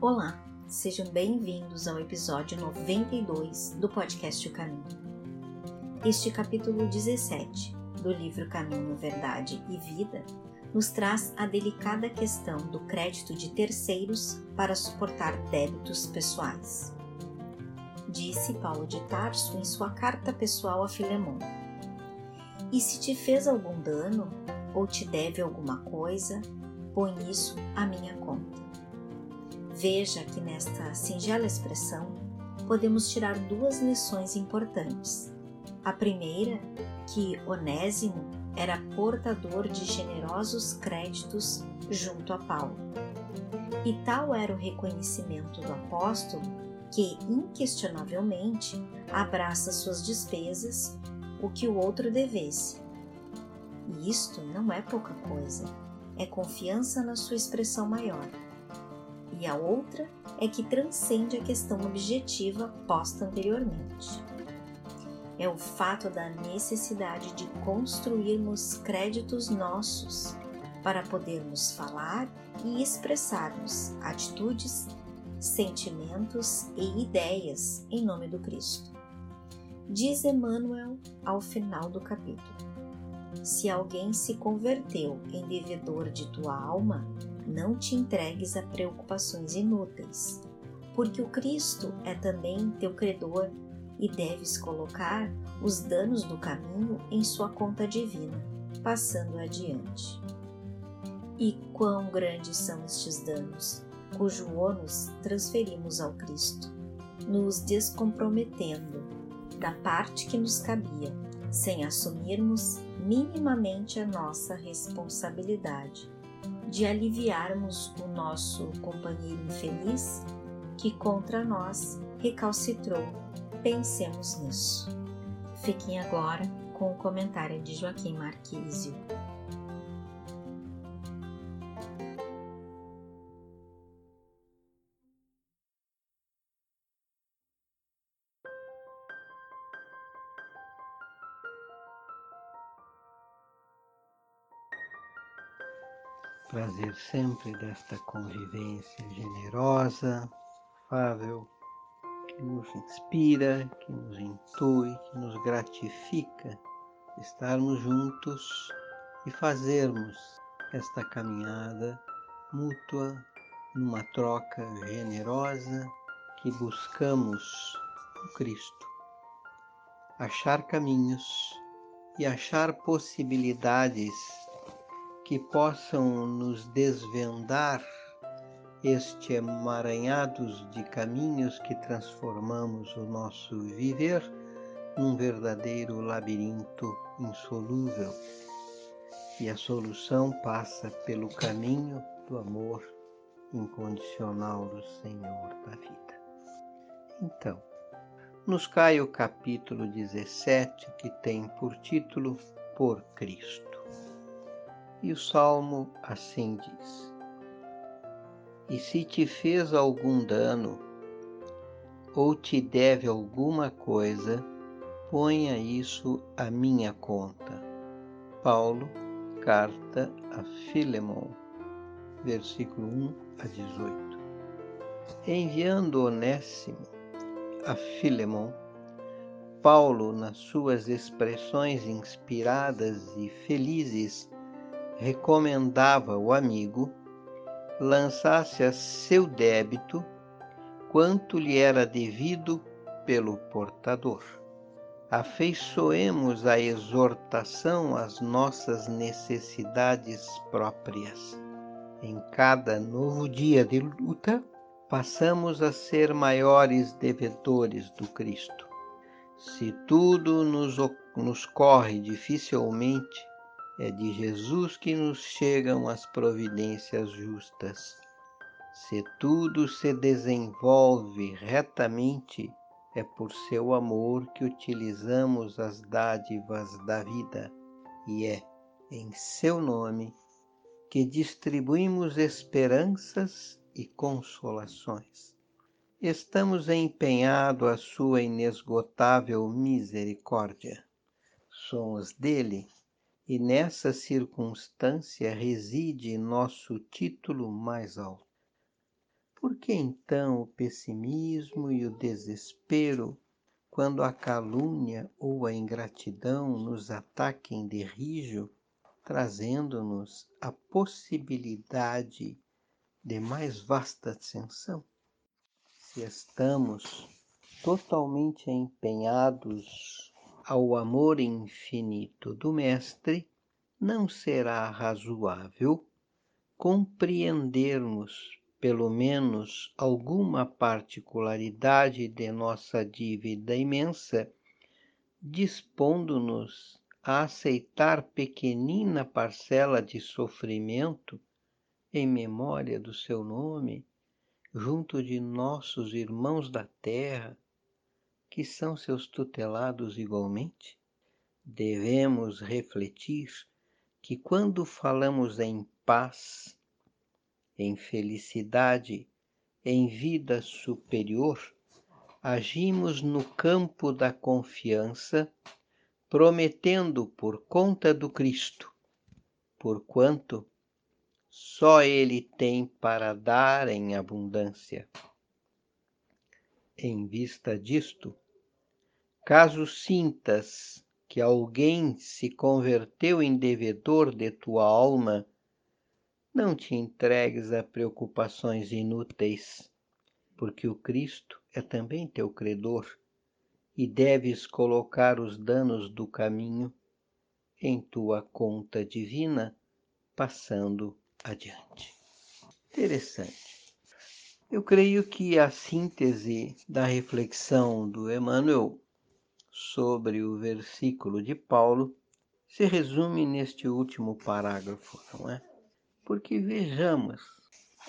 Olá, sejam bem-vindos ao episódio 92 do podcast O Caminho. Este capítulo 17 do livro Caminho, Verdade e Vida nos traz a delicada questão do crédito de terceiros para suportar débitos pessoais. Disse Paulo de Tarso em sua carta pessoal a Filemão: E se te fez algum dano ou te deve alguma coisa, põe isso à minha conta. Veja que nesta singela expressão podemos tirar duas lições importantes. A primeira, que Onésimo era portador de generosos créditos junto a Paulo. E tal era o reconhecimento do apóstolo que, inquestionavelmente, abraça suas despesas o que o outro devesse. E isto não é pouca coisa, é confiança na sua expressão maior e a outra é que transcende a questão objetiva posta anteriormente. É o fato da necessidade de construirmos créditos nossos para podermos falar e expressarmos atitudes, sentimentos e ideias em nome do Cristo. Diz Emmanuel ao final do capítulo: Se alguém se converteu em devedor de tua alma, não te entregues a preocupações inúteis, porque o Cristo é também teu credor e deves colocar os danos do caminho em sua conta divina, passando adiante. E quão grandes são estes danos, cujo ônus transferimos ao Cristo, nos descomprometendo da parte que nos cabia, sem assumirmos minimamente a nossa responsabilidade de aliviarmos o nosso companheiro infeliz que contra nós recalcitrou. Pensemos nisso. Fiquem agora com o comentário de Joaquim Marquísio. Prazer sempre desta convivência generosa, fável, que nos inspira, que nos intui, que nos gratifica estarmos juntos e fazermos esta caminhada mútua numa troca generosa que buscamos o Cristo. Achar caminhos e achar possibilidades que possam nos desvendar este emaranhados de caminhos que transformamos o nosso viver num verdadeiro labirinto insolúvel. E a solução passa pelo caminho do amor incondicional do Senhor da vida. Então, nos cai o capítulo 17, que tem por título Por Cristo. E o salmo assim diz: E se te fez algum dano, ou te deve alguma coisa, ponha isso à minha conta. Paulo, carta a Filemon, versículo 1 a 18. Enviando Onésimo a Filemon, Paulo, nas suas expressões inspiradas e felizes, recomendava ao amigo lançasse a seu débito quanto lhe era devido pelo portador. Afeiçoemos a exortação às nossas necessidades próprias. Em cada novo dia de luta, passamos a ser maiores devedores do Cristo. Se tudo nos, nos corre dificilmente, é de Jesus que nos chegam as providências justas. Se tudo se desenvolve retamente, é por seu amor que utilizamos as dádivas da vida, e é em seu nome que distribuímos esperanças e consolações. Estamos empenhados à sua inesgotável misericórdia. Somos dele e nessa circunstância reside nosso título mais alto. Por que então o pessimismo e o desespero quando a calúnia ou a ingratidão nos ataquem de rijo, trazendo-nos a possibilidade de mais vasta ascensão? Se estamos totalmente empenhados ao amor infinito do Mestre, não será razoável compreendermos pelo menos alguma particularidade de nossa dívida imensa, dispondo-nos a aceitar pequenina parcela de sofrimento em memória do seu nome, junto de nossos irmãos da terra, que são seus tutelados igualmente? Devemos refletir que quando falamos em paz, em felicidade, em vida superior, agimos no campo da confiança, prometendo por conta do Cristo, porquanto só Ele tem para dar em abundância. Em vista disto, caso sintas que alguém se converteu em devedor de tua alma, não te entregues a preocupações inúteis, porque o Cristo é também teu credor e deves colocar os danos do caminho em tua conta divina, passando adiante. Interessante. Eu creio que a síntese da reflexão do Emmanuel sobre o versículo de Paulo se resume neste último parágrafo, não é? Porque vejamos,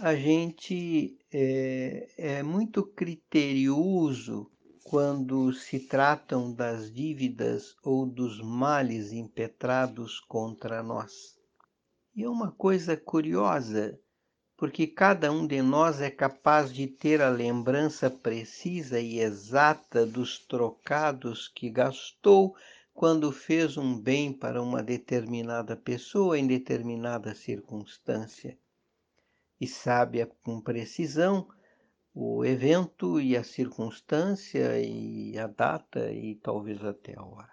a gente é, é muito criterioso quando se tratam das dívidas ou dos males impetrados contra nós. E é uma coisa curiosa, porque cada um de nós é capaz de ter a lembrança precisa e exata dos trocados que gastou quando fez um bem para uma determinada pessoa em determinada circunstância e sabe com precisão o evento e a circunstância e a data e talvez até a hora.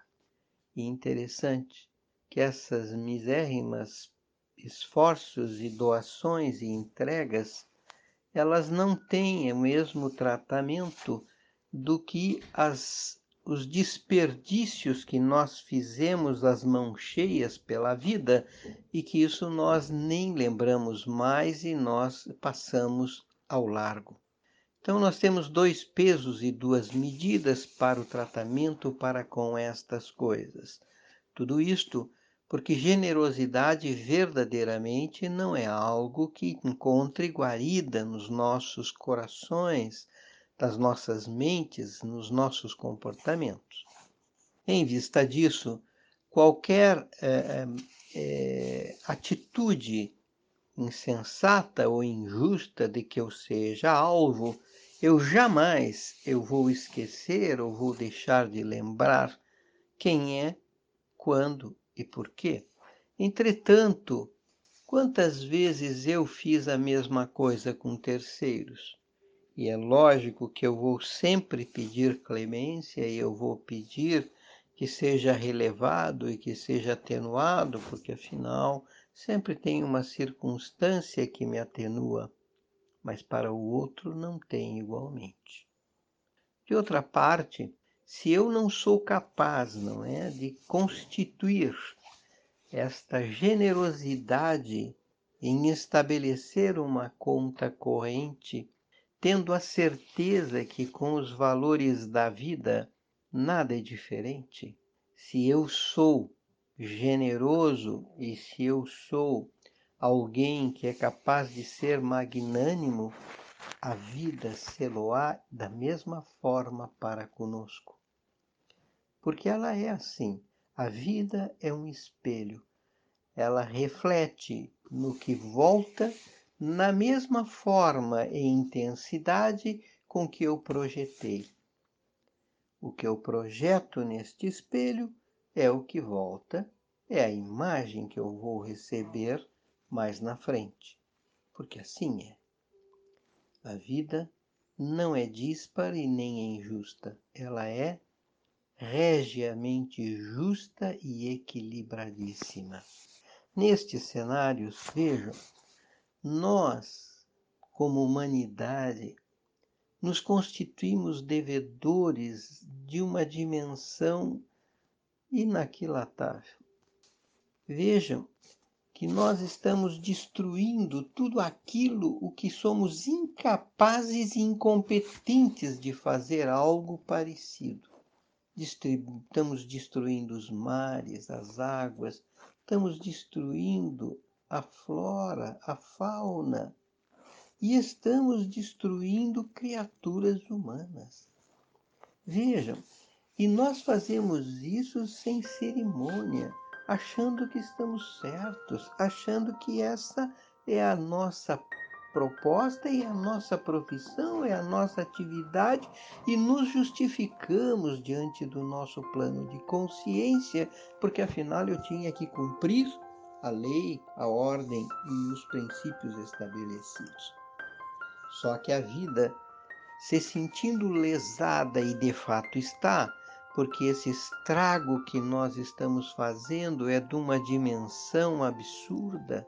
E interessante que essas misérrimas esforços e doações e entregas, elas não têm o mesmo tratamento do que as os desperdícios que nós fizemos as mãos cheias pela vida e que isso nós nem lembramos mais e nós passamos ao largo. Então nós temos dois pesos e duas medidas para o tratamento para com estas coisas. Tudo isto porque generosidade verdadeiramente não é algo que encontre guarida nos nossos corações, das nossas mentes nos nossos comportamentos. Em vista disso, qualquer é, é, atitude insensata ou injusta de que eu seja alvo, eu jamais eu vou esquecer ou vou deixar de lembrar quem é, quando e por quê. Entretanto, quantas vezes eu fiz a mesma coisa com terceiros? E é lógico que eu vou sempre pedir clemência e eu vou pedir que seja relevado e que seja atenuado, porque afinal sempre tem uma circunstância que me atenua, mas para o outro não tem igualmente. De outra parte, se eu não sou capaz, não é, de constituir esta generosidade em estabelecer uma conta corrente tendo a certeza que com os valores da vida nada é diferente. Se eu sou generoso e se eu sou alguém que é capaz de ser magnânimo, a vida se loá da mesma forma para conosco. Porque ela é assim. A vida é um espelho. Ela reflete no que volta na mesma forma e intensidade com que eu projetei. O que eu projeto neste espelho é o que volta, é a imagem que eu vou receber mais na frente, porque assim é. A vida não é dispar e nem é injusta, ela é regiamente justa e equilibradíssima. Nestes cenários, vejam, nós, como humanidade, nos constituímos devedores de uma dimensão inaquilatável. Vejam que nós estamos destruindo tudo aquilo o que somos incapazes e incompetentes de fazer algo parecido. Estamos destruindo os mares, as águas, estamos destruindo a flora, a fauna e estamos destruindo criaturas humanas. Vejam, e nós fazemos isso sem cerimônia achando que estamos certos, achando que essa é a nossa proposta e a nossa profissão, é a nossa atividade e nos justificamos diante do nosso plano de consciência, porque afinal eu tinha que cumprir a lei, a ordem e os princípios estabelecidos. Só que a vida, se sentindo lesada e de fato está, porque esse estrago que nós estamos fazendo é de uma dimensão absurda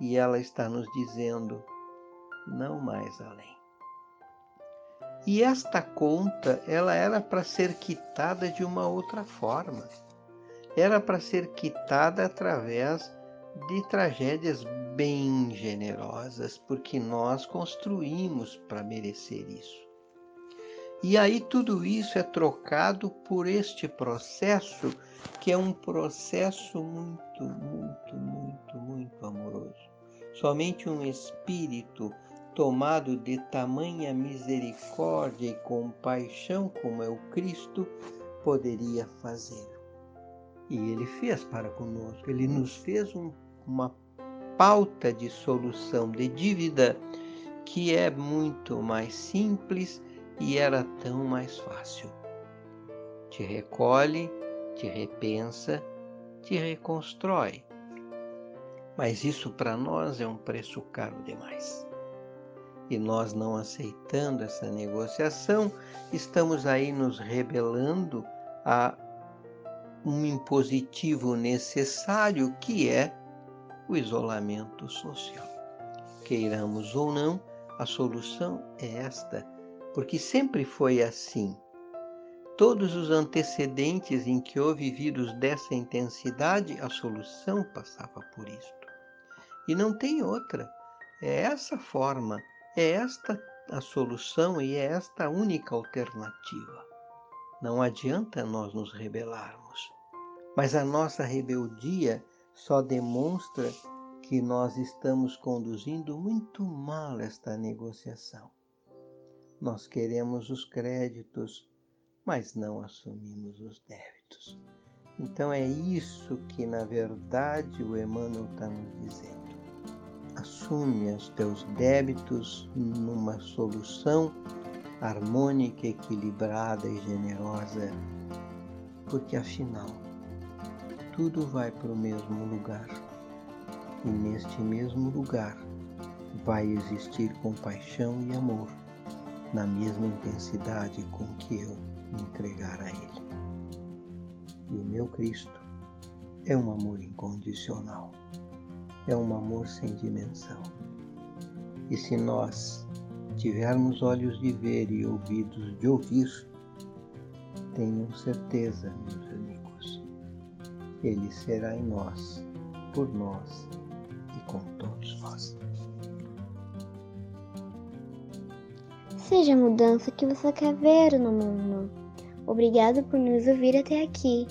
e ela está nos dizendo: não mais além. E esta conta, ela era para ser quitada de uma outra forma. Era para ser quitada através de tragédias bem generosas, porque nós construímos para merecer isso. E aí tudo isso é trocado por este processo, que é um processo muito, muito, muito, muito amoroso. Somente um espírito tomado de tamanha misericórdia e compaixão como é o Cristo poderia fazer. E ele fez para conosco, ele nos fez um, uma pauta de solução de dívida que é muito mais simples e era tão mais fácil. Te recolhe, te repensa, te reconstrói. Mas isso para nós é um preço caro demais. E nós não aceitando essa negociação, estamos aí nos rebelando a um impositivo necessário que é o isolamento social. Queiramos ou não, a solução é esta porque sempre foi assim. Todos os antecedentes em que houve vírus dessa intensidade, a solução passava por isto. E não tem outra. É essa forma, é esta a solução e é esta a única alternativa. Não adianta nós nos rebelarmos, mas a nossa rebeldia só demonstra que nós estamos conduzindo muito mal esta negociação. Nós queremos os créditos, mas não assumimos os débitos. Então é isso que, na verdade, o Emmanuel está nos dizendo. Assume os teus débitos numa solução harmônica, equilibrada e generosa, porque afinal tudo vai para o mesmo lugar. E neste mesmo lugar vai existir compaixão e amor na mesma intensidade com que eu me entregar a Ele. E o meu Cristo é um amor incondicional, é um amor sem dimensão. E se nós tivermos olhos de ver e ouvidos de ouvir, tenham certeza, meus amigos, Ele será em nós, por nós e com todos nós. Seja a mudança que você quer ver no mundo. Obrigado por nos ouvir até aqui.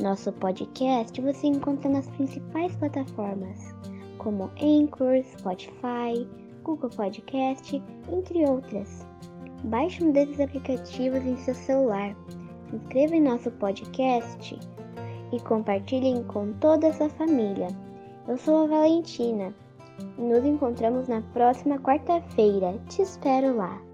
Nosso podcast você encontra nas principais plataformas, como Anchor, Spotify, Google Podcast, entre outras. Baixe um desses aplicativos em seu celular, se inscreva em nosso podcast e compartilhem com toda a sua família. Eu sou a Valentina. Nos encontramos na próxima quarta-feira. Te espero lá.